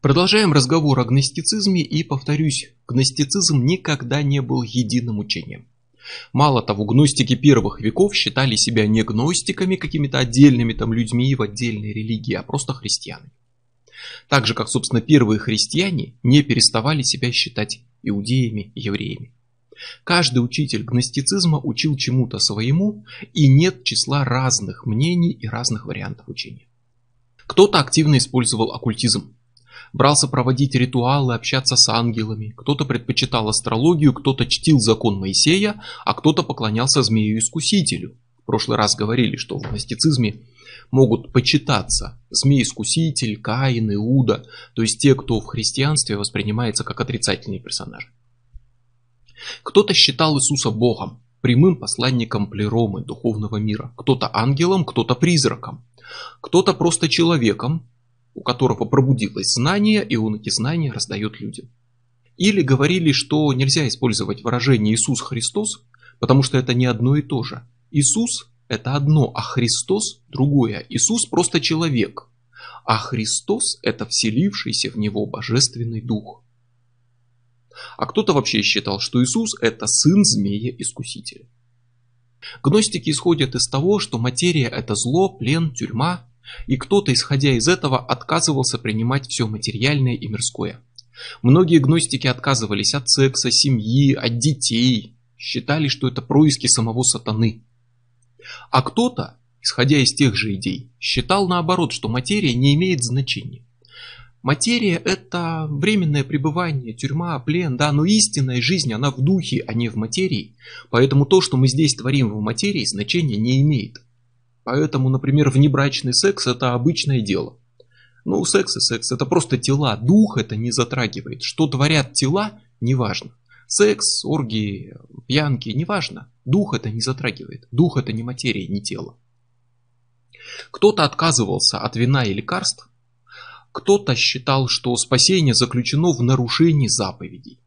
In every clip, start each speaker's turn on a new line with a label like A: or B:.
A: Продолжаем разговор о гностицизме и, повторюсь, гностицизм никогда не был единым учением. Мало того, гностики первых веков считали себя не гностиками, какими-то отдельными там людьми в отдельной религии, а просто христианами. Так же, как, собственно, первые христиане не переставали себя считать иудеями, евреями. Каждый учитель гностицизма учил чему-то своему, и нет числа разных мнений и разных вариантов учения. Кто-то активно использовал оккультизм, брался проводить ритуалы, общаться с ангелами, кто-то предпочитал астрологию, кто-то чтил закон Моисея, а кто-то поклонялся змею-искусителю. В прошлый раз говорили, что в гностицизме могут почитаться змей-искуситель, Каин, Иуда, то есть те, кто в христианстве воспринимается как отрицательные персонажи. Кто-то считал Иисуса Богом, прямым посланником плеромы духовного мира, кто-то ангелом, кто-то призраком, кто-то просто человеком, у которого пробудилось знание, и он эти знания раздает людям. Или говорили, что нельзя использовать выражение Иисус Христос, потому что это не одно и то же. Иисус – это одно, а Христос – другое. Иисус просто человек, а Христос – это вселившийся в него Божественный Дух. А кто-то вообще считал, что Иисус – это сын змея-искусителя. Гностики исходят из того, что материя – это зло, плен, тюрьма, и кто-то, исходя из этого, отказывался принимать все материальное и мирское. Многие гностики отказывались от секса, семьи, от детей, считали, что это происки самого сатаны. А кто-то, исходя из тех же идей, считал наоборот, что материя не имеет значения. Материя – это временное пребывание, тюрьма, плен, да, но истинная жизнь, она в духе, а не в материи. Поэтому то, что мы здесь творим в материи, значения не имеет. Поэтому, например, внебрачный секс – это обычное дело. Ну, секс и секс – это просто тела, дух это не затрагивает. Что творят тела – неважно. Секс, оргии, пьянки – неважно. Дух это не затрагивает. Дух это не материя, не тело. Кто-то отказывался от вина и лекарств, кто-то считал, что спасение заключено в нарушении заповедей.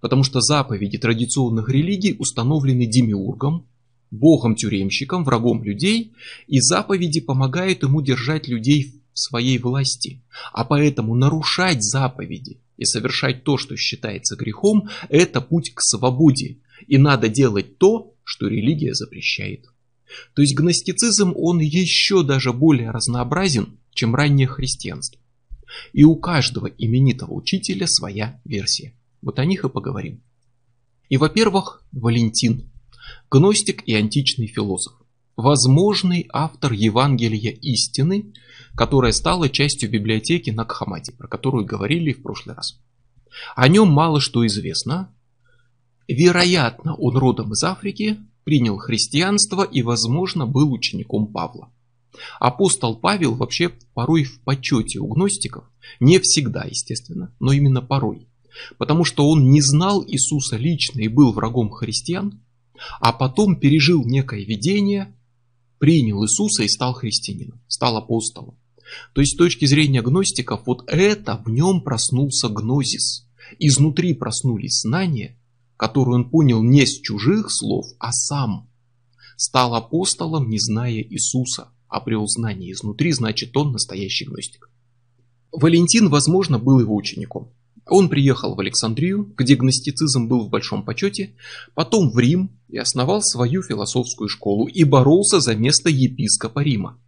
A: Потому что заповеди традиционных религий установлены демиургом, богом-тюремщиком, врагом людей, и заповеди помогают ему держать людей в своей власти. А поэтому нарушать заповеди и совершать то, что считается грехом, это путь к свободе. И надо делать то, что религия запрещает. То есть гностицизм, он еще даже более разнообразен, чем раннее христианство. И у каждого именитого учителя своя версия. Вот о них и поговорим. И, во-первых, Валентин, гностик и античный философ, возможный автор Евангелия истины, которая стала частью библиотеки на Кхамате, про которую говорили в прошлый раз. О нем мало что известно. Вероятно, он родом из Африки, принял христианство и, возможно, был учеником Павла. Апостол Павел вообще порой в почете у гностиков, не всегда, естественно, но именно порой. Потому что он не знал Иисуса лично и был врагом христиан, а потом пережил некое видение, принял Иисуса и стал христианином, стал апостолом. То есть с точки зрения гностиков, вот это в нем проснулся гнозис. Изнутри проснулись знания, которые он понял не с чужих слов, а сам. Стал апостолом, не зная Иисуса, обрел знания изнутри, значит он настоящий гностик. Валентин, возможно, был его учеником. Он приехал в Александрию, где гностицизм был в большом почете, потом в Рим и основал свою философскую школу и боролся за место епископа Рима.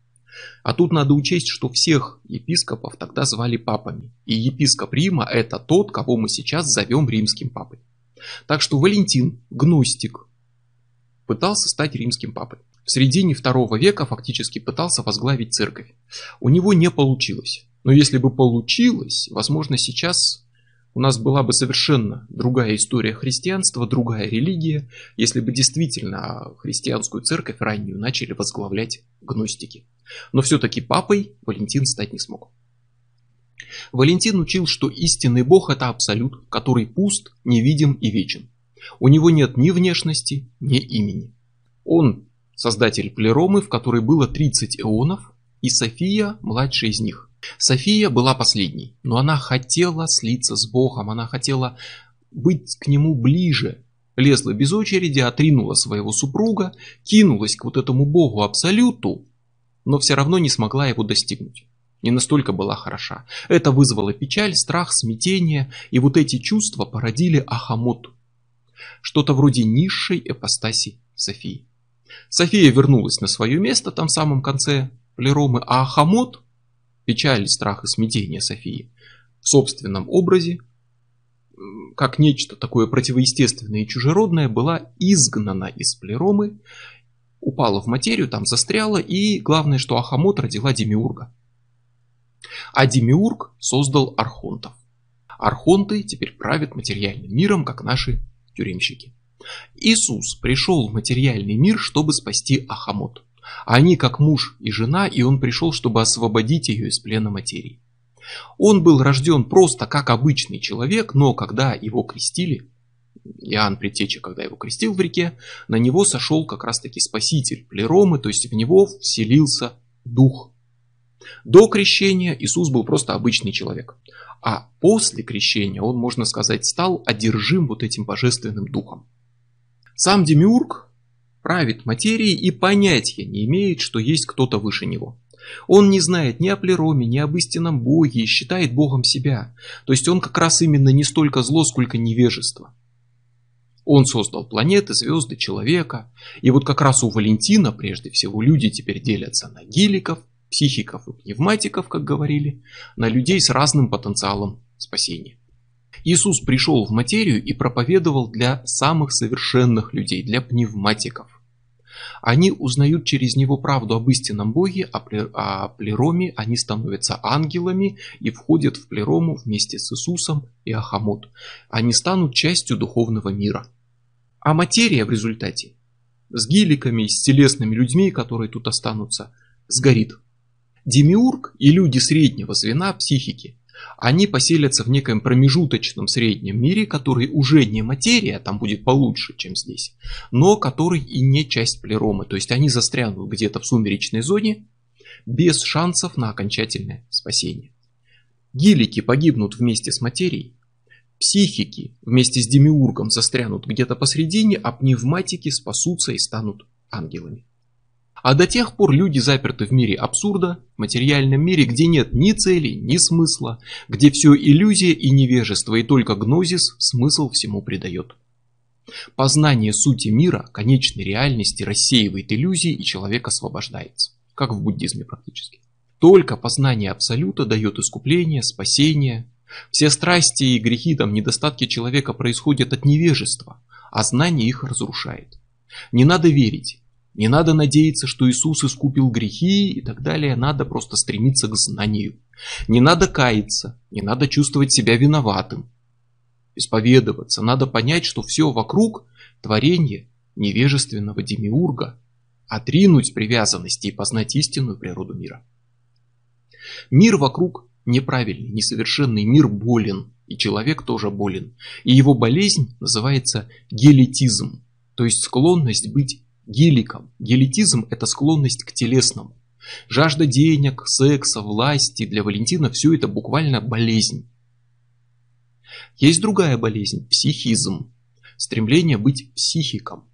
A: А тут надо учесть, что всех епископов тогда звали папами. И епископ Рима это тот, кого мы сейчас зовем римским папой. Так что Валентин, гностик, пытался стать римским папой. В середине второго века фактически пытался возглавить церковь. У него не получилось. Но если бы получилось, возможно сейчас у нас была бы совершенно другая история христианства, другая религия, если бы действительно христианскую церковь раннюю начали возглавлять гностики. Но все-таки папой Валентин стать не смог. Валентин учил, что истинный Бог это абсолют, который пуст, невидим и вечен. У него нет ни внешности, ни имени. Он создатель плеромы, в которой было 30 эонов, и София младшая из них. София была последней, но она хотела слиться с Богом, она хотела быть к нему ближе. Лезла без очереди, отринула своего супруга, кинулась к вот этому Богу Абсолюту, но все равно не смогла его достигнуть. не настолько была хороша. Это вызвало печаль, страх, смятение, и вот эти чувства породили Ахамот, что-то вроде низшей эпостаси Софии. София вернулась на свое место там в самом конце Плеромы, а Ахамот, печаль, страх и смятение Софии, в собственном образе, как нечто такое противоестественное и чужеродное, была изгнана из Плеромы, упала в материю, там застряла, и главное, что Ахамот родила Демиурга. А Демиург создал архонтов. Архонты теперь правят материальным миром, как наши тюремщики. Иисус пришел в материальный мир, чтобы спасти Ахамот. Они как муж и жена, и он пришел, чтобы освободить ее из плена материи. Он был рожден просто как обычный человек, но когда его крестили, Иоанн Предтеча, когда его крестил в реке, на него сошел как раз таки спаситель Плеромы, то есть в него вселился дух. До крещения Иисус был просто обычный человек. А после крещения он, можно сказать, стал одержим вот этим божественным духом. Сам Демиург правит материей и понятия не имеет, что есть кто-то выше него. Он не знает ни о плероме, ни об истинном Боге и считает Богом себя. То есть он как раз именно не столько зло, сколько невежество. Он создал планеты, звезды, человека. И вот как раз у Валентина, прежде всего, люди теперь делятся на гиликов, психиков и пневматиков, как говорили, на людей с разным потенциалом спасения. Иисус пришел в материю и проповедовал для самых совершенных людей, для пневматиков. Они узнают через него правду об истинном Боге, а о плероме они становятся ангелами и входят в плерому вместе с Иисусом и Ахамот. Они станут частью духовного мира. А материя в результате с гиликами с телесными людьми, которые тут останутся, сгорит. Демиург и люди среднего звена психики, они поселятся в некоем промежуточном среднем мире, который уже не материя, там будет получше, чем здесь, но который и не часть плеромы, то есть они застрянут где-то в сумеречной зоне без шансов на окончательное спасение. Гилики погибнут вместе с материей, психики вместе с демиургом застрянут где-то посредине, а пневматики спасутся и станут ангелами. А до тех пор люди заперты в мире абсурда, материальном мире, где нет ни цели, ни смысла, где все иллюзия и невежество, и только гнозис смысл всему придает. Познание сути мира, конечной реальности рассеивает иллюзии, и человек освобождается, как в буддизме практически. Только познание абсолюта дает искупление, спасение. Все страсти и грехи, там недостатки человека происходят от невежества, а знание их разрушает. Не надо верить, не надо надеяться, что Иисус искупил грехи и так далее, надо просто стремиться к знанию. Не надо каяться, не надо чувствовать себя виноватым. Исповедоваться, надо понять, что все вокруг творение невежественного демиурга, отринуть привязанности и познать истинную природу мира. Мир вокруг неправильный, несовершенный, мир болен, и человек тоже болен. И его болезнь называется гелетизм, то есть склонность быть геликом. Гелитизм – это склонность к телесному. Жажда денег, секса, власти для Валентина – все это буквально болезнь. Есть другая болезнь – психизм. Стремление быть психиком,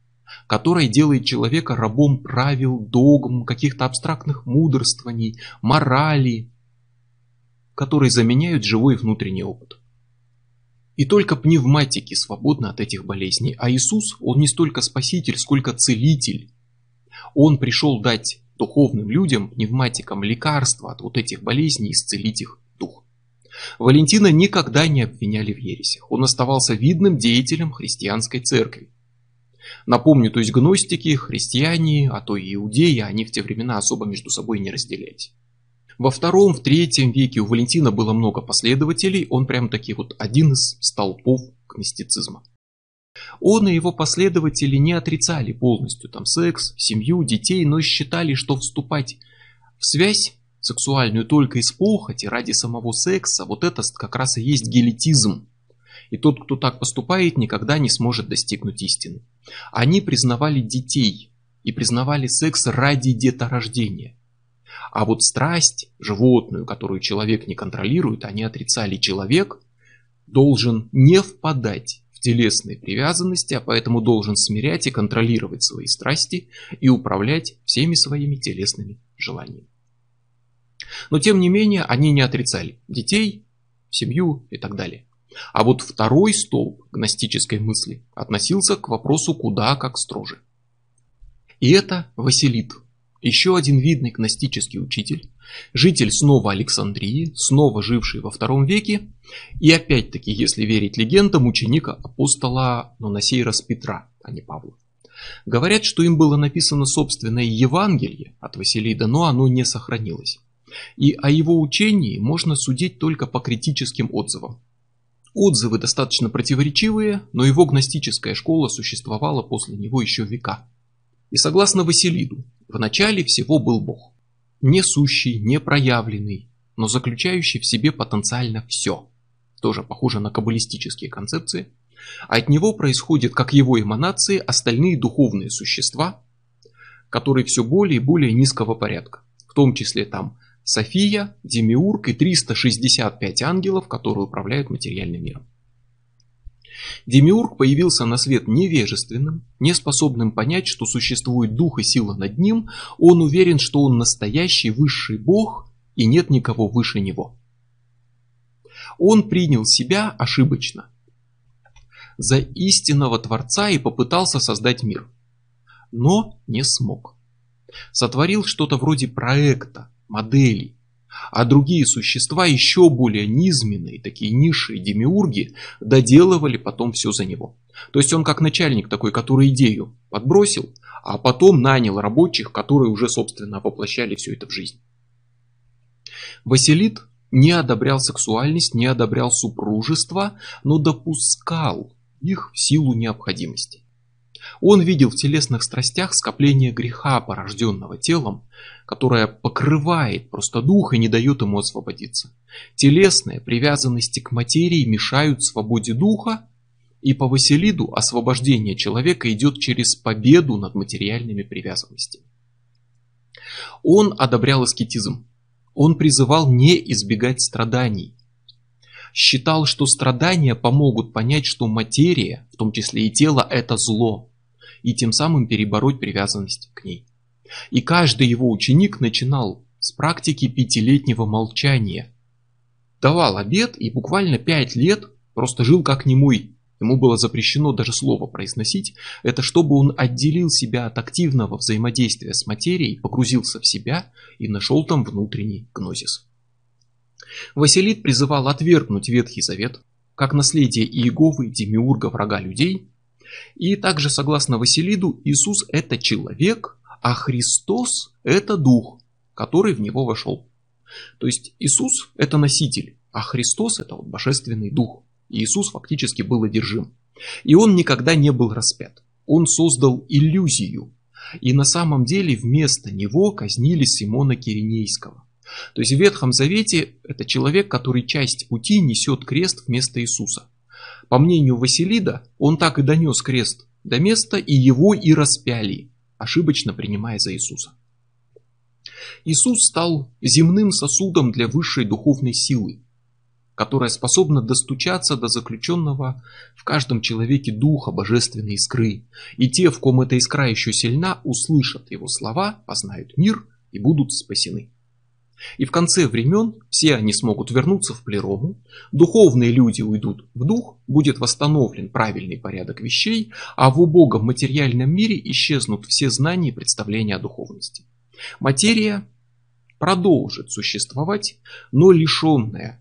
A: которое делает человека рабом правил, догм, каких-то абстрактных мудрствований, морали, которые заменяют живой внутренний опыт. И только пневматики свободны от этих болезней. А Иисус, Он не столько спаситель, сколько целитель. Он пришел дать духовным людям, пневматикам, лекарства от вот этих болезней, исцелить их дух. Валентина никогда не обвиняли в ересях. Он оставался видным деятелем христианской церкви. Напомню, то есть гностики, христиане, а то и иудеи, они в те времена особо между собой не разделялись. Во втором, в третьем веке у Валентина было много последователей, он прям таки вот один из столпов гностицизма. Он и его последователи не отрицали полностью там секс, семью, детей, но считали, что вступать в связь сексуальную только из похоти ради самого секса, вот это как раз и есть гелетизм. И тот, кто так поступает, никогда не сможет достигнуть истины. Они признавали детей и признавали секс ради деторождения. А вот страсть животную, которую человек не контролирует, они отрицали. Человек должен не впадать в телесные привязанности, а поэтому должен смирять и контролировать свои страсти и управлять всеми своими телесными желаниями. Но тем не менее они не отрицали детей, семью и так далее. А вот второй столб гностической мысли относился к вопросу куда как строже. И это Василит, еще один видный гностический учитель, житель снова Александрии, снова живший во втором веке, и опять-таки, если верить легендам, ученика апостола, но на сей раз Петра, а не Павла. Говорят, что им было написано собственное Евангелие от Василида, но оно не сохранилось. И о его учении можно судить только по критическим отзывам. Отзывы достаточно противоречивые, но его гностическая школа существовала после него еще века. И согласно Василиду, в начале всего был Бог. Несущий, непроявленный, но заключающий в себе потенциально все. Тоже похоже на каббалистические концепции. А от него происходят, как его эманации, остальные духовные существа, которые все более и более низкого порядка. В том числе там София, Демиург и 365 ангелов, которые управляют материальным миром. Демиург появился на свет невежественным, неспособным понять, что существует дух и сила над ним, он уверен, что он настоящий высший бог и нет никого выше него. Он принял себя ошибочно за истинного Творца и попытался создать мир, но не смог. Сотворил что-то вроде проекта, моделей, а другие существа, еще более низменные, такие низшие демиурги, доделывали потом все за него. То есть он как начальник такой, который идею подбросил, а потом нанял рабочих, которые уже, собственно, воплощали все это в жизнь. Василит не одобрял сексуальность, не одобрял супружество, но допускал их в силу необходимости. Он видел в телесных страстях скопление греха, порожденного телом, которое покрывает просто дух и не дает ему освободиться. Телесные привязанности к материи мешают свободе духа, и по Василиду освобождение человека идет через победу над материальными привязанностями. Он одобрял аскетизм. Он призывал не избегать страданий. Считал, что страдания помогут понять, что материя, в том числе и тело, это зло и тем самым перебороть привязанность к ней. И каждый его ученик начинал с практики пятилетнего молчания. Давал обед и буквально пять лет просто жил как немой. Ему было запрещено даже слово произносить. Это чтобы он отделил себя от активного взаимодействия с материей, погрузился в себя и нашел там внутренний гнозис. Василит призывал отвергнуть Ветхий Завет, как наследие Иеговы, Демиурга, врага людей, и также, согласно Василиду, Иисус это человек, а Христос это дух, который в него вошел. То есть Иисус это носитель, а Христос это вот божественный дух. И Иисус фактически был одержим. И он никогда не был распят. Он создал иллюзию. И на самом деле вместо него казнили Симона Киринейского. То есть в Ветхом Завете это человек, который часть пути несет крест вместо Иисуса. По мнению Василида, он так и донес крест до места, и его и распяли, ошибочно принимая за Иисуса. Иисус стал земным сосудом для высшей духовной силы, которая способна достучаться до заключенного в каждом человеке духа божественной искры. И те, в ком эта искра еще сильна, услышат его слова, познают мир и будут спасены. И в конце времен все они смогут вернуться в плерому, духовные люди уйдут в дух, будет восстановлен правильный порядок вещей, а в убогом материальном мире исчезнут все знания и представления о духовности. Материя продолжит существовать, но лишенная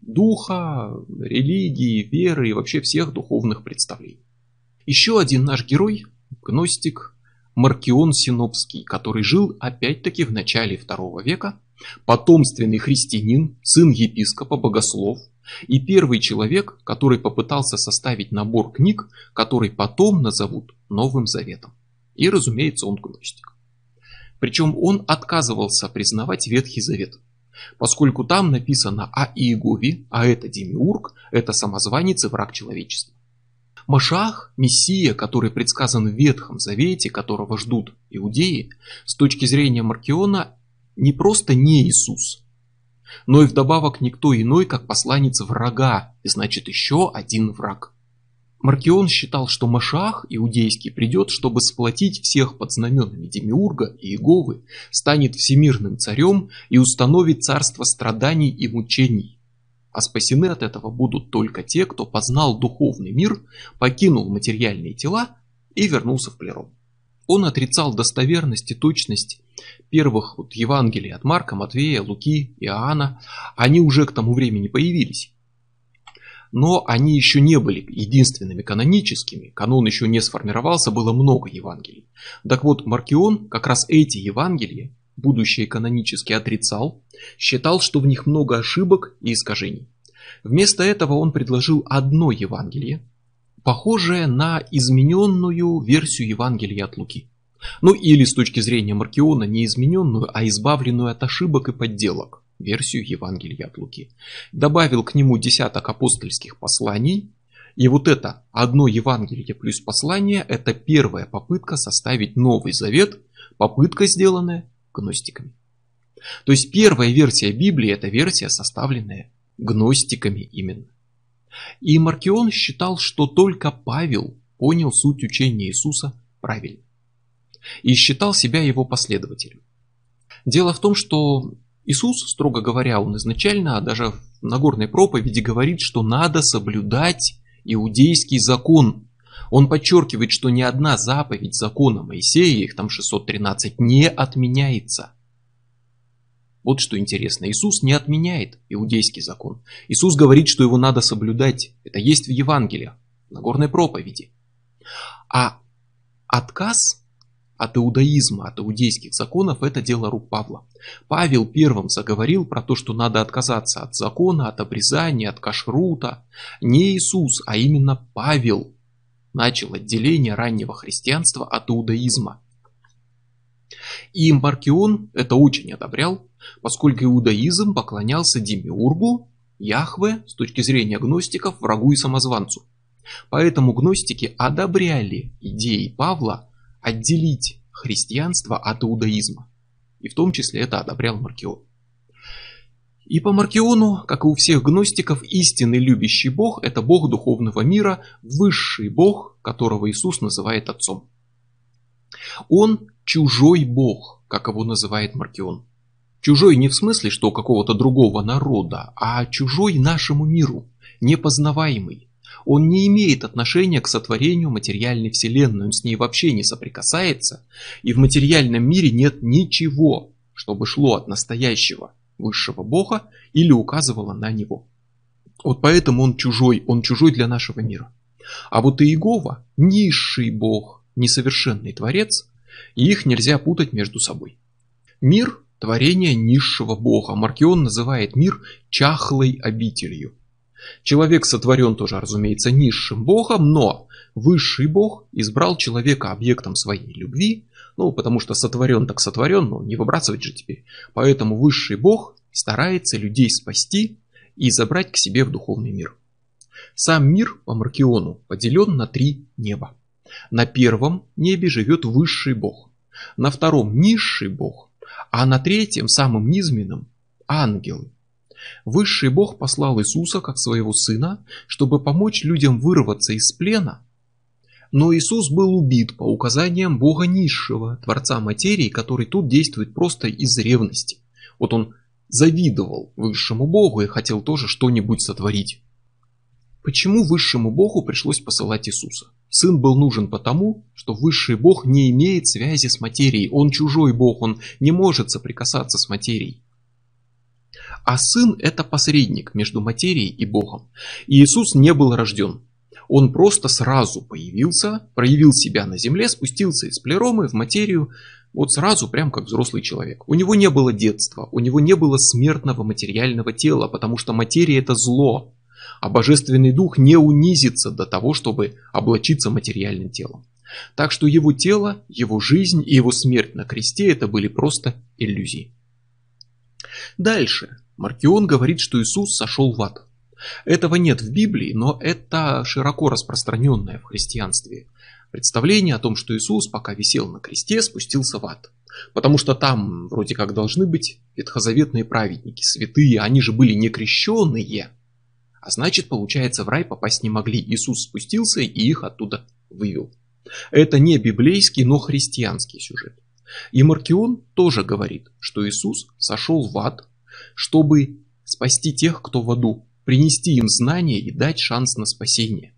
A: духа, религии, веры и вообще всех духовных представлений. Еще один наш герой, гностик Маркион Синопский, который жил опять-таки в начале второго века, потомственный христианин, сын епископа, богослов и первый человек, который попытался составить набор книг, который потом назовут Новым Заветом. И, разумеется, он гностик. Причем он отказывался признавать Ветхий Завет, поскольку там написано о Иегове, а это Демиург, это самозванец и враг человечества. Машах, Мессия, который предсказан в Ветхом Завете, которого ждут иудеи, с точки зрения Маркиона, не просто не Иисус, но и вдобавок никто иной, как посланец врага, и значит еще один враг. Маркион считал, что Машах иудейский придет, чтобы сплотить всех под знаменами Демиурга и Иеговы, станет всемирным царем и установит царство страданий и мучений. А спасены от этого будут только те, кто познал духовный мир, покинул материальные тела и вернулся в плером. Он отрицал достоверность и точность первых вот Евангелий от Марка, Матвея, Луки, Иоанна. Они уже к тому времени появились но они еще не были единственными каноническими, канон еще не сформировался, было много Евангелий. Так вот, Маркион как раз эти Евангелия, будущее канонически отрицал, считал, что в них много ошибок и искажений. Вместо этого он предложил одно Евангелие, похожее на измененную версию Евангелия от Луки. Ну или с точки зрения Маркиона не измененную, а избавленную от ошибок и подделок версию Евангелия от Луки. Добавил к нему десяток апостольских посланий. И вот это одно Евангелие плюс послание, это первая попытка составить Новый Завет, попытка, сделанная гностиками. То есть первая версия Библии это версия, составленная гностиками именно. И Маркион считал, что только Павел понял суть учения Иисуса правильно. И считал себя его последователем. Дело в том, что Иисус, строго говоря, он изначально даже в Нагорной проповеди говорит, что надо соблюдать иудейский закон. Он подчеркивает, что ни одна заповедь закона Моисея, их там 613, не отменяется. Вот что интересно, Иисус не отменяет иудейский закон. Иисус говорит, что его надо соблюдать. Это есть в Евангелии, в Нагорной проповеди. А отказ от иудаизма, от иудейских законов, это дело рук Павла. Павел первым заговорил про то, что надо отказаться от закона, от обрезания, от кашрута. Не Иисус, а именно Павел начал отделение раннего христианства от иудаизма. И Маркион это очень одобрял, поскольку иудаизм поклонялся Демиургу, Яхве, с точки зрения гностиков, врагу и самозванцу. Поэтому гностики одобряли идеи Павла отделить христианство от иудаизма. И в том числе это одобрял Маркион. И по Маркиону, как и у всех гностиков, истинный любящий Бог – это Бог духовного мира, высший Бог, которого Иисус называет Отцом. Он чужой Бог, как его называет Маркион. Чужой не в смысле, что какого-то другого народа, а чужой нашему миру, непознаваемый, он не имеет отношения к сотворению материальной вселенной, он с ней вообще не соприкасается, и в материальном мире нет ничего, чтобы шло от настоящего высшего Бога или указывало на него. Вот поэтому он чужой, он чужой для нашего мира. А вот Иегова – низший Бог, несовершенный Творец, и их нельзя путать между собой. Мир – творение низшего Бога. Маркион называет мир чахлой обителью. Человек сотворен тоже, разумеется, низшим богом, но высший бог избрал человека объектом своей любви, ну, потому что сотворен так сотворен, но не выбрасывать же теперь. Поэтому высший бог старается людей спасти и забрать к себе в духовный мир. Сам мир по Маркиону поделен на три неба. На первом небе живет высший бог, на втором низший бог, а на третьем, самым низменном, ангелы. Высший Бог послал Иисуса как своего сына, чтобы помочь людям вырваться из плена. Но Иисус был убит по указаниям Бога низшего, Творца материи, который тут действует просто из ревности. Вот он завидовал высшему Богу и хотел тоже что-нибудь сотворить. Почему высшему Богу пришлось посылать Иисуса? Сын был нужен потому, что высший Бог не имеет связи с материей. Он чужой Бог, он не может соприкасаться с материей. А сын это посредник между материей и Богом. И Иисус не был рожден. Он просто сразу появился, проявил себя на земле, спустился из плеромы в материю, вот сразу, прям как взрослый человек. У него не было детства, у него не было смертного материального тела, потому что материя это зло, а божественный дух не унизится до того, чтобы облачиться материальным телом. Так что его тело, его жизнь и его смерть на кресте это были просто иллюзии. Дальше. Маркион говорит, что Иисус сошел в ад. Этого нет в Библии, но это широко распространенное в христианстве представление о том, что Иисус, пока висел на кресте, спустился в ад. Потому что там вроде как должны быть ветхозаветные праведники, святые, они же были не крещенные, А значит, получается, в рай попасть не могли. Иисус спустился и их оттуда вывел. Это не библейский, но христианский сюжет. И Маркион тоже говорит, что Иисус сошел в ад, чтобы спасти тех, кто в аду, принести им знания и дать шанс на спасение.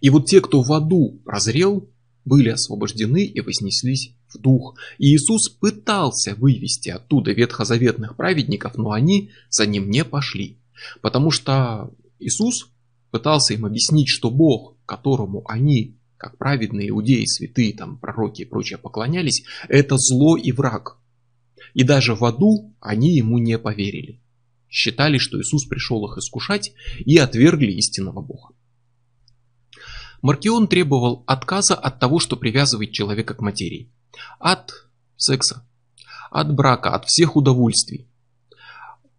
A: И вот те, кто в аду прозрел, были освобождены и вознеслись в дух. И Иисус пытался вывести оттуда ветхозаветных праведников, но они за ним не пошли. Потому что Иисус пытался им объяснить, что Бог, которому они, как праведные иудеи, святые, там, пророки и прочее поклонялись, это зло и враг. И даже в аду они ему не поверили. Считали, что Иисус пришел их искушать и отвергли истинного Бога. Маркион требовал отказа от того, что привязывает человека к материи. От секса, от брака, от всех удовольствий.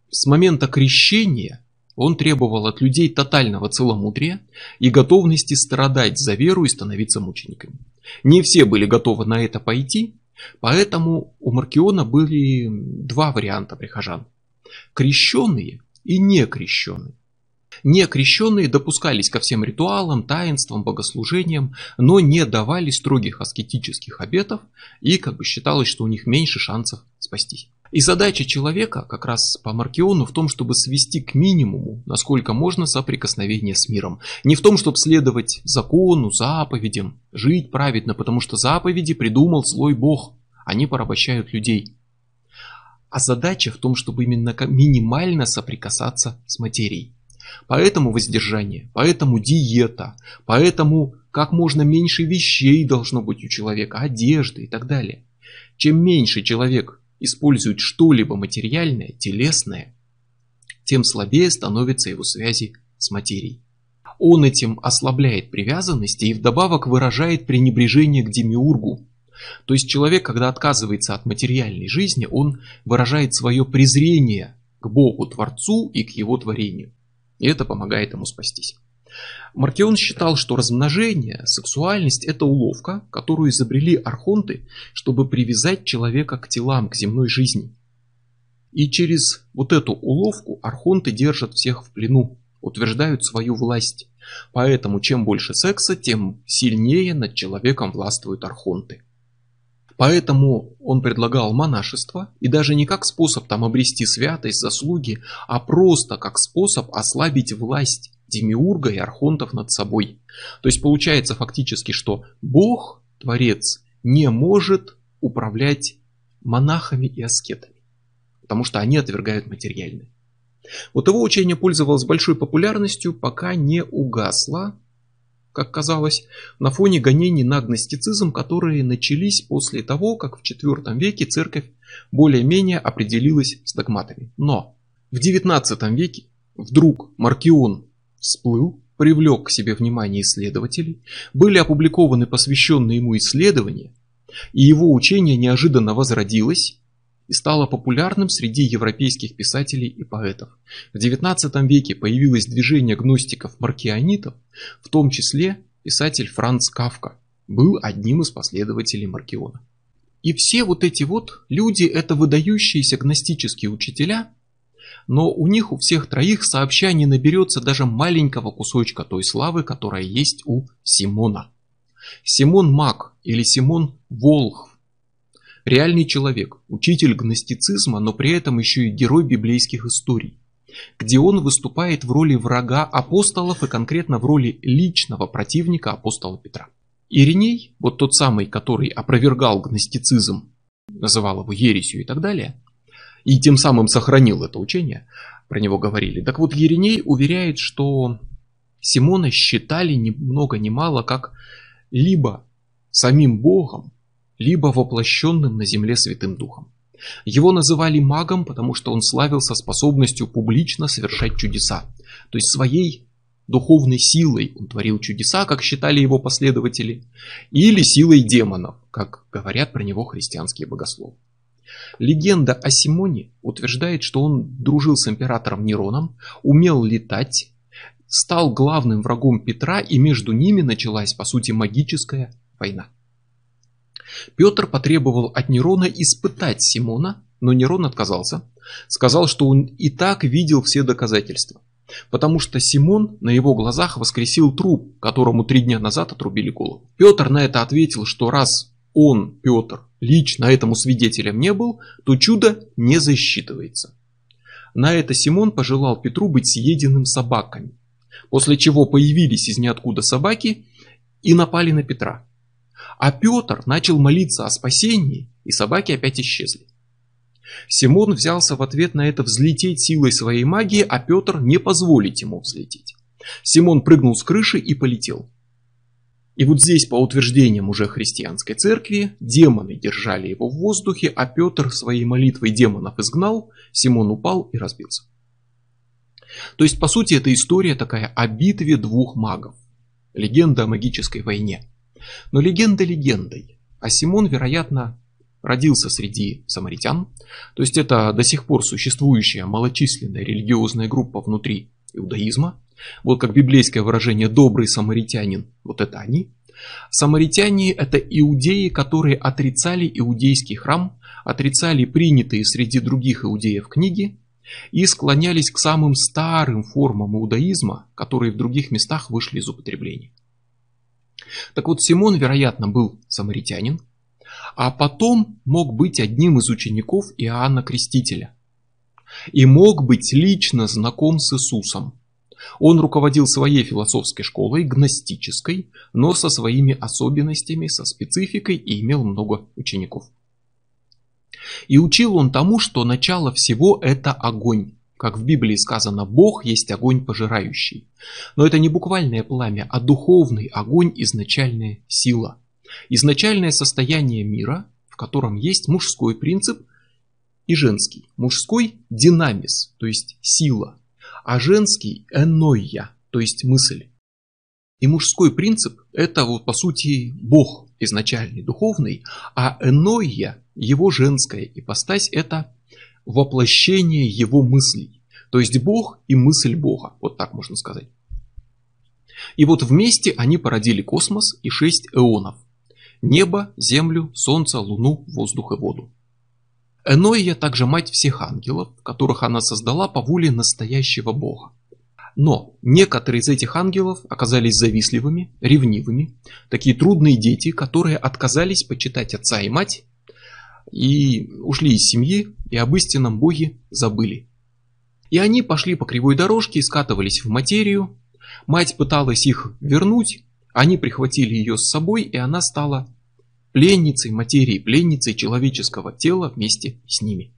A: С момента крещения он требовал от людей тотального целомудрия и готовности страдать за веру и становиться мучениками. Не все были готовы на это пойти, поэтому у Маркиона были два варианта прихожан. Крещенные и некрещенные. Некрещенные допускались ко всем ритуалам, таинствам, богослужениям, но не давали строгих аскетических обетов и как бы считалось, что у них меньше шансов спастись. И задача человека, как раз по Маркиону, в том, чтобы свести к минимуму, насколько можно, соприкосновение с миром. Не в том, чтобы следовать закону, заповедям, жить праведно, потому что заповеди придумал злой бог. Они порабощают людей. А задача в том, чтобы именно минимально соприкасаться с материей. Поэтому воздержание, поэтому диета, поэтому как можно меньше вещей должно быть у человека, одежды и так далее. Чем меньше человек использует что-либо материальное, телесное, тем слабее становятся его связи с материей. Он этим ослабляет привязанности и вдобавок выражает пренебрежение к демиургу. То есть человек, когда отказывается от материальной жизни, он выражает свое презрение к Богу Творцу и к его творению. И это помогает ему спастись. Маркион считал, что размножение, сексуальность – это уловка, которую изобрели архонты, чтобы привязать человека к телам, к земной жизни. И через вот эту уловку архонты держат всех в плену, утверждают свою власть. Поэтому чем больше секса, тем сильнее над человеком властвуют архонты. Поэтому он предлагал монашество, и даже не как способ там обрести святость, заслуги, а просто как способ ослабить власть демиурга и архонтов над собой. То есть получается фактически, что Бог, Творец, не может управлять монахами и аскетами, потому что они отвергают материальное. Вот его учение пользовалось большой популярностью, пока не угасло как казалось, на фоне гонений на гностицизм, которые начались после того, как в IV веке церковь более-менее определилась с догматами. Но в XIX веке вдруг Маркион всплыл, привлек к себе внимание исследователей, были опубликованы посвященные ему исследования, и его учение неожиданно возродилось, и стало популярным среди европейских писателей и поэтов. В XIX веке появилось движение гностиков-маркионитов, в том числе писатель Франц Кавка был одним из последователей Маркиона. И все вот эти вот люди это выдающиеся гностические учителя, но у них у всех троих сообща не наберется даже маленького кусочка той славы, которая есть у Симона. Симон Мак или Симон Волхв Реальный человек, учитель гностицизма, но при этом еще и герой библейских историй, где он выступает в роли врага апостолов и конкретно в роли личного противника апостола Петра. Ириней, вот тот самый, который опровергал гностицизм, называл его ересью и так далее, и тем самым сохранил это учение, про него говорили. Так вот, Ериней уверяет, что Симона считали ни много ни мало как либо самим Богом, либо воплощенным на земле Святым Духом. Его называли магом, потому что он славился способностью публично совершать чудеса. То есть своей духовной силой он творил чудеса, как считали его последователи, или силой демонов, как говорят про него христианские богословы. Легенда о Симоне утверждает, что он дружил с императором Нероном, умел летать, стал главным врагом Петра, и между ними началась, по сути, магическая война. Петр потребовал от Нерона испытать Симона, но Нерон отказался. Сказал, что он и так видел все доказательства. Потому что Симон на его глазах воскресил труп, которому три дня назад отрубили голову. Петр на это ответил, что раз он, Петр, лично этому свидетелем не был, то чудо не засчитывается. На это Симон пожелал Петру быть съеденным собаками, после чего появились из ниоткуда собаки и напали на Петра. А Петр начал молиться о спасении, и собаки опять исчезли. Симон взялся в ответ на это взлететь силой своей магии, а Петр не позволить ему взлететь. Симон прыгнул с крыши и полетел. И вот здесь, по утверждениям уже христианской церкви, демоны держали его в воздухе, а Петр своей молитвой демонов изгнал, Симон упал и разбился. То есть, по сути, это история такая о битве двух магов. Легенда о магической войне. Но легенда легендой. А Симон, вероятно, родился среди самаритян. То есть это до сих пор существующая малочисленная религиозная группа внутри иудаизма. Вот как библейское выражение «добрый самаритянин», вот это они. Самаритяне – это иудеи, которые отрицали иудейский храм, отрицали принятые среди других иудеев книги и склонялись к самым старым формам иудаизма, которые в других местах вышли из употребления. Так вот, Симон, вероятно, был самаритянин, а потом мог быть одним из учеников Иоанна Крестителя и мог быть лично знаком с Иисусом. Он руководил своей философской школой, гностической, но со своими особенностями, со спецификой и имел много учеников. И учил он тому, что начало всего это огонь. Как в Библии сказано, Бог есть огонь пожирающий. Но это не буквальное пламя, а духовный огонь, изначальная сила. Изначальное состояние мира, в котором есть мужской принцип и женский. Мужской – динамис, то есть сила, а женский – энойя, то есть мысль. И мужской принцип – это вот по сути Бог изначальный, духовный, а энойя, его женская ипостась – это воплощение его мыслей. То есть Бог и мысль Бога, вот так можно сказать. И вот вместе они породили космос и шесть эонов. Небо, землю, солнце, луну, воздух и воду. Эноия также мать всех ангелов, которых она создала по воле настоящего Бога. Но некоторые из этих ангелов оказались завистливыми, ревнивыми, такие трудные дети, которые отказались почитать отца и мать и ушли из семьи и об истинном Боге забыли. И они пошли по кривой дорожке и скатывались в материю. Мать пыталась их вернуть, они прихватили ее с собой, и она стала пленницей материи, пленницей человеческого тела вместе с ними.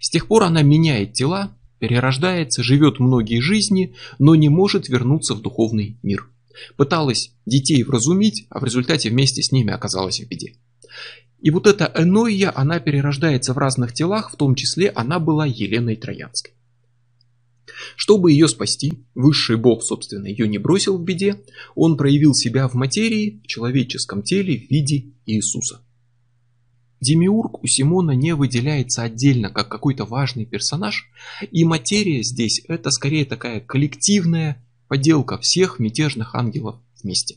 A: С тех пор она меняет тела, перерождается, живет многие жизни, но не может вернуться в духовный мир. Пыталась детей вразумить, а в результате вместе с ними оказалась в беде. И вот эта Энойя, она перерождается в разных телах, в том числе она была Еленой Троянской. Чтобы ее спасти, высший бог, собственно, ее не бросил в беде, он проявил себя в материи, в человеческом теле в виде Иисуса. Демиург у Симона не выделяется отдельно как какой-то важный персонаж, и материя здесь это скорее такая коллективная поделка всех мятежных ангелов вместе.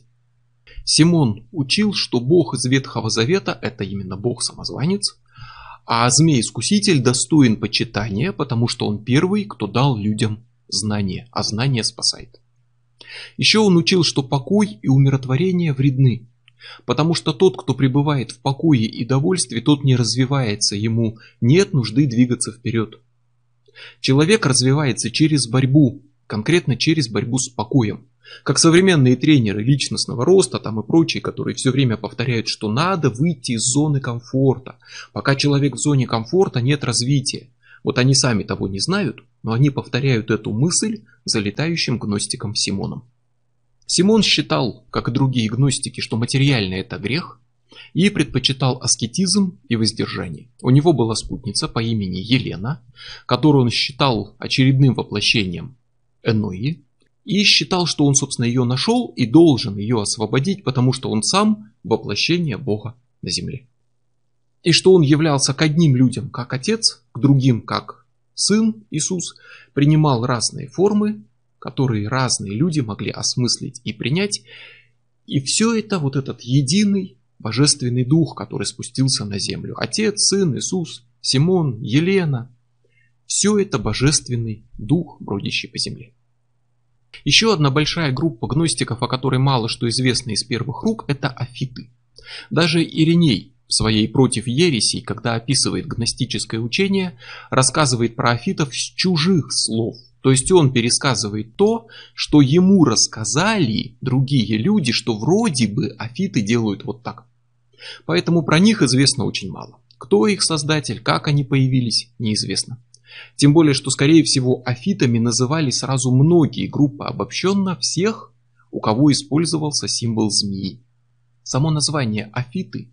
A: Симон учил, что Бог из Ветхого Завета – это именно Бог-самозванец, а змей-искуситель достоин почитания, потому что он первый, кто дал людям знание, а знание спасает. Еще он учил, что покой и умиротворение вредны, потому что тот, кто пребывает в покое и довольстве, тот не развивается, ему нет нужды двигаться вперед. Человек развивается через борьбу, конкретно через борьбу с покоем. Как современные тренеры личностного роста там и прочие, которые все время повторяют, что надо выйти из зоны комфорта. Пока человек в зоне комфорта, нет развития. Вот они сами того не знают, но они повторяют эту мысль залетающим гностиком Симоном. Симон считал, как и другие гностики, что материальное это грех, и предпочитал аскетизм и воздержание. У него была спутница по имени Елена, которую он считал очередным воплощением Энои, и считал, что он, собственно, ее нашел и должен ее освободить, потому что он сам воплощение Бога на земле. И что он являлся к одним людям как отец, к другим как сын Иисус, принимал разные формы, которые разные люди могли осмыслить и принять. И все это вот этот единый божественный дух, который спустился на землю. Отец, Сын, Иисус, Симон, Елена. Все это божественный дух, бродящий по земле. Еще одна большая группа гностиков, о которой мало что известно из первых рук, это афиты. Даже Ириней в своей «Против ересей», когда описывает гностическое учение, рассказывает про афитов с чужих слов. То есть он пересказывает то, что ему рассказали другие люди, что вроде бы афиты делают вот так. Поэтому про них известно очень мало. Кто их создатель, как они появились, неизвестно. Тем более, что скорее всего афитами называли сразу многие группы, обобщенно всех, у кого использовался символ змеи. Само название афиты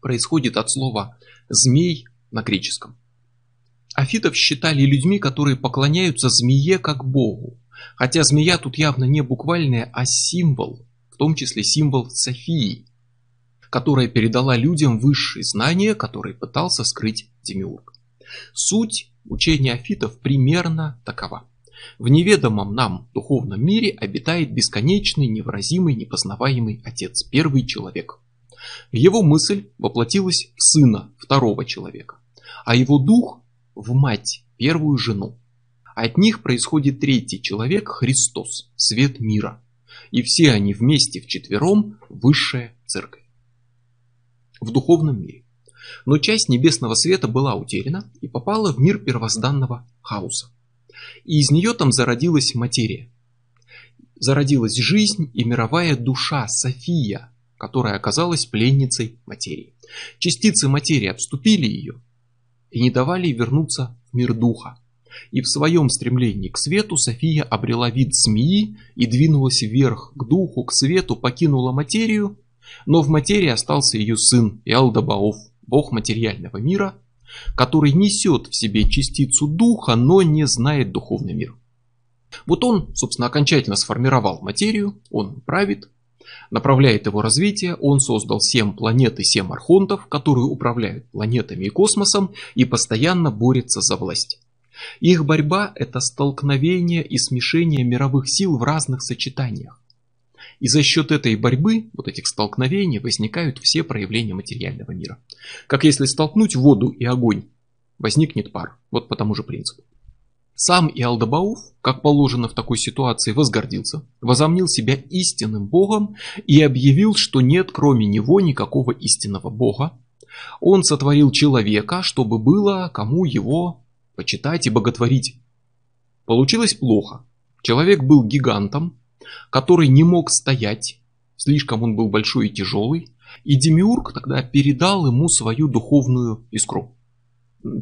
A: происходит от слова «змей» на греческом. Афитов считали людьми, которые поклоняются змее как богу. Хотя змея тут явно не буквальная, а символ, в том числе символ Софии, которая передала людям высшие знания, которые пытался скрыть Демиург. Суть учения афитов примерно такова. В неведомом нам духовном мире обитает бесконечный, невыразимый, непознаваемый Отец, первый человек. Его мысль воплотилась в сына второго человека, а его дух в мать, первую жену. От них происходит третий человек, Христос, свет мира. И все они вместе вчетвером высшая церковь. В духовном мире. Но часть небесного света была утеряна и попала в мир первозданного хаоса. И из нее там зародилась материя. Зародилась жизнь и мировая душа София, которая оказалась пленницей материи. Частицы материи обступили ее и не давали вернуться в мир духа. И в своем стремлении к свету София обрела вид змеи и двинулась вверх к духу, к свету, покинула материю, но в материи остался ее сын Иалдабаоф, бог материального мира, который несет в себе частицу духа, но не знает духовный мир. Вот он, собственно, окончательно сформировал материю, он правит, направляет его развитие, он создал 7 планет и 7 архонтов, которые управляют планетами и космосом и постоянно борются за власть. Их борьба – это столкновение и смешение мировых сил в разных сочетаниях. И за счет этой борьбы, вот этих столкновений, возникают все проявления материального мира. Как если столкнуть воду и огонь, возникнет пар. Вот по тому же принципу. Сам Иалдабауф, как положено в такой ситуации, возгордился, возомнил себя истинным богом и объявил, что нет кроме него никакого истинного бога. Он сотворил человека, чтобы было кому его почитать и боготворить. Получилось плохо. Человек был гигантом, который не мог стоять, слишком он был большой и тяжелый, и Демиург тогда передал ему свою духовную искру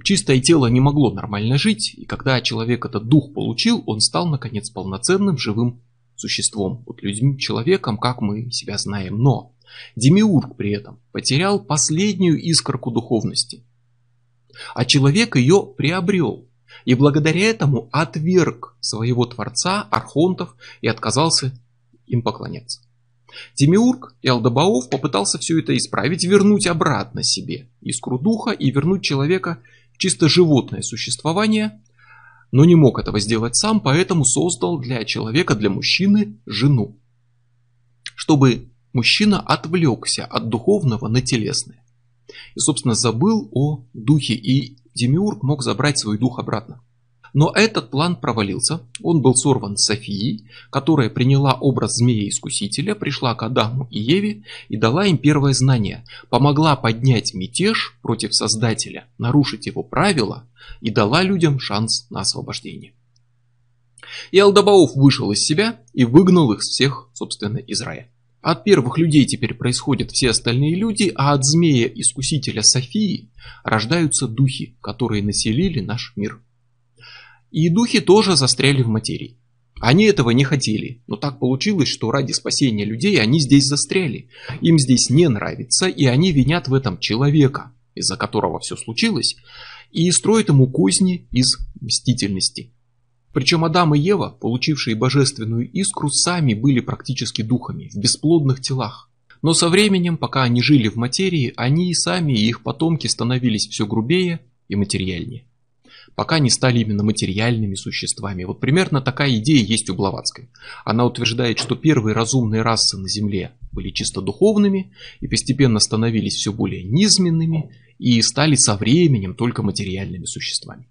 A: чистое тело не могло нормально жить, и когда человек этот дух получил, он стал, наконец, полноценным живым существом, вот людьми, человеком, как мы себя знаем. Но Демиург при этом потерял последнюю искорку духовности, а человек ее приобрел, и благодаря этому отверг своего Творца, архонтов, и отказался им поклоняться. Демиург и Алдабаов попытался все это исправить, вернуть обратно себе искру духа и вернуть человека в чисто животное существование, но не мог этого сделать сам, поэтому создал для человека, для мужчины, жену. Чтобы мужчина отвлекся от духовного на телесное. И, собственно, забыл о духе, и Демиург мог забрать свой дух обратно. Но этот план провалился, он был сорван Софией, которая приняла образ змея-искусителя, пришла к Адаму и Еве и дала им первое знание, помогла поднять мятеж против Создателя, нарушить его правила и дала людям шанс на освобождение. И Алдабаоф вышел из себя и выгнал их всех, собственно, из рая. От первых людей теперь происходят все остальные люди, а от змея-искусителя Софии рождаются духи, которые населили наш мир. И духи тоже застряли в материи. Они этого не хотели, но так получилось, что ради спасения людей они здесь застряли. Им здесь не нравится, и они винят в этом человека, из-за которого все случилось, и строят ему козни из мстительности. Причем Адам и Ева, получившие божественную искру, сами были практически духами, в бесплодных телах. Но со временем, пока они жили в материи, они и сами, и их потомки становились все грубее и материальнее пока не стали именно материальными существами. Вот примерно такая идея есть у Блаватской. Она утверждает, что первые разумные расы на Земле были чисто духовными и постепенно становились все более низменными и стали со временем только материальными существами.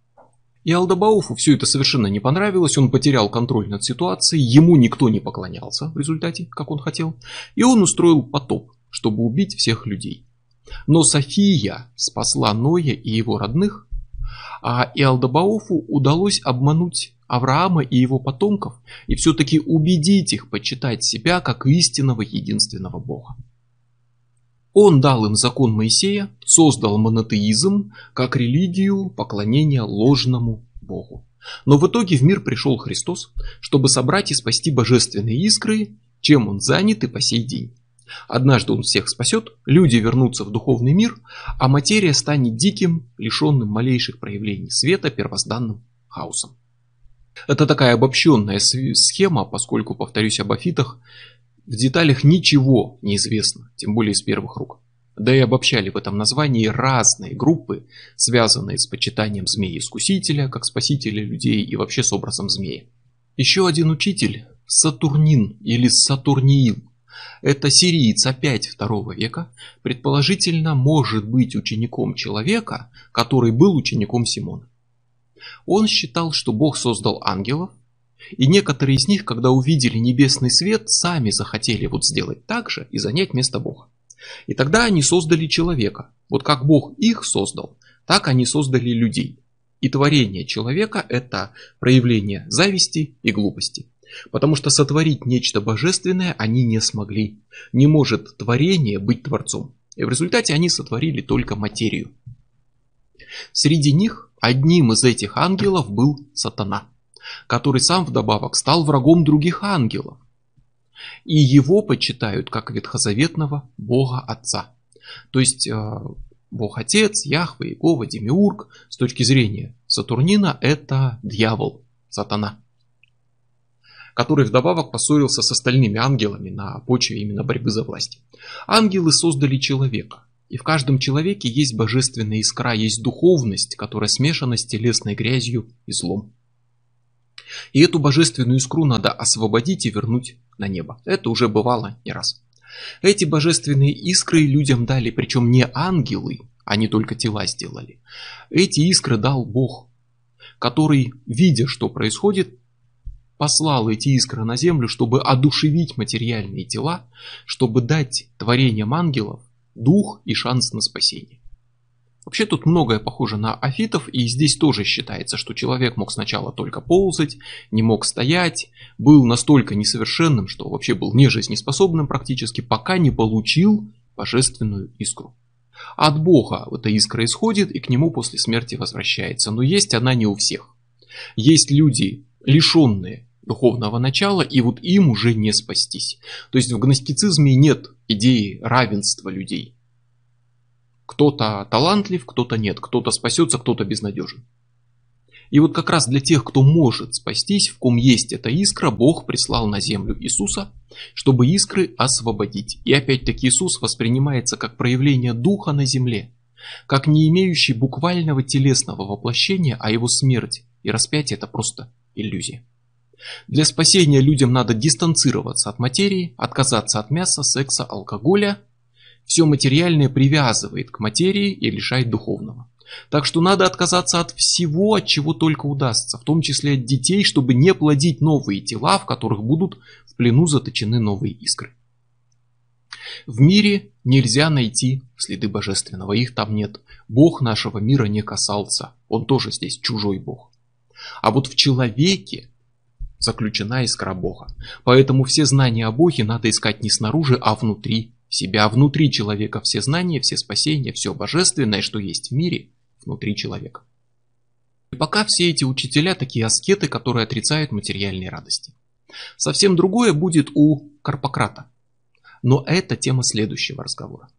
A: И Алдабауфу все это совершенно не понравилось, он потерял контроль над ситуацией, ему никто не поклонялся в результате, как он хотел, и он устроил потоп, чтобы убить всех людей. Но София спасла Ноя и его родных, а Иалдабауфу удалось обмануть Авраама и его потомков и все-таки убедить их почитать себя как истинного единственного Бога. Он дал им закон Моисея, создал монотеизм как религию поклонения ложному Богу. Но в итоге в мир пришел Христос, чтобы собрать и спасти божественные искры, чем он занят и по сей день. Однажды он всех спасет, люди вернутся в духовный мир, а материя станет диким, лишенным малейших проявлений света, первозданным хаосом. Это такая обобщенная схема, поскольку, повторюсь об афитах, в деталях ничего не известно, тем более из первых рук. Да и обобщали в этом названии разные группы, связанные с почитанием змеи-искусителя, как спасителя людей и вообще с образом змеи. Еще один учитель, Сатурнин или Сатурниил, это сириец опять второго века, предположительно может быть учеником человека, который был учеником Симона. Он считал, что Бог создал ангелов, и некоторые из них, когда увидели небесный свет, сами захотели вот сделать так же и занять место Бога. И тогда они создали человека. Вот как Бог их создал, так они создали людей. И творение человека – это проявление зависти и глупости. Потому что сотворить нечто божественное они не смогли. Не может творение быть творцом. И в результате они сотворили только материю. Среди них одним из этих ангелов был сатана, который сам вдобавок стал врагом других ангелов. И его почитают как ветхозаветного Бога Отца. То есть э, Бог Отец, Яхве, Иегова, Демиург с точки зрения Сатурнина это дьявол, сатана который вдобавок поссорился с остальными ангелами на почве именно борьбы за власть. Ангелы создали человека. И в каждом человеке есть божественная искра, есть духовность, которая смешана с телесной грязью и злом. И эту божественную искру надо освободить и вернуть на небо. Это уже бывало не раз. Эти божественные искры людям дали, причем не ангелы, они только тела сделали. Эти искры дал Бог, который, видя, что происходит, послал эти искры на землю, чтобы одушевить материальные тела, чтобы дать творениям ангелов дух и шанс на спасение. Вообще тут многое похоже на афитов, и здесь тоже считается, что человек мог сначала только ползать, не мог стоять, был настолько несовершенным, что вообще был нежизнеспособным практически, пока не получил божественную искру. От Бога эта искра исходит и к нему после смерти возвращается, но есть она не у всех. Есть люди, лишенные духовного начала, и вот им уже не спастись. То есть в гностицизме нет идеи равенства людей. Кто-то талантлив, кто-то нет, кто-то спасется, кто-то безнадежен. И вот как раз для тех, кто может спастись, в ком есть эта искра, Бог прислал на землю Иисуса, чтобы искры освободить. И опять-таки Иисус воспринимается как проявление Духа на земле, как не имеющий буквального телесного воплощения, а его смерть и распятие это просто иллюзия. Для спасения людям надо дистанцироваться от материи, отказаться от мяса, секса, алкоголя. Все материальное привязывает к материи и лишает духовного. Так что надо отказаться от всего, от чего только удастся, в том числе от детей, чтобы не плодить новые тела, в которых будут в плену заточены новые искры. В мире нельзя найти следы божественного, их там нет. Бог нашего мира не касался, он тоже здесь чужой Бог. А вот в человеке заключена искра Бога. Поэтому все знания о Боге надо искать не снаружи, а внутри себя. Внутри человека все знания, все спасения, все божественное, что есть в мире, внутри человека. И пока все эти учителя такие аскеты, которые отрицают материальные радости. Совсем другое будет у Карпократа. Но это тема следующего разговора.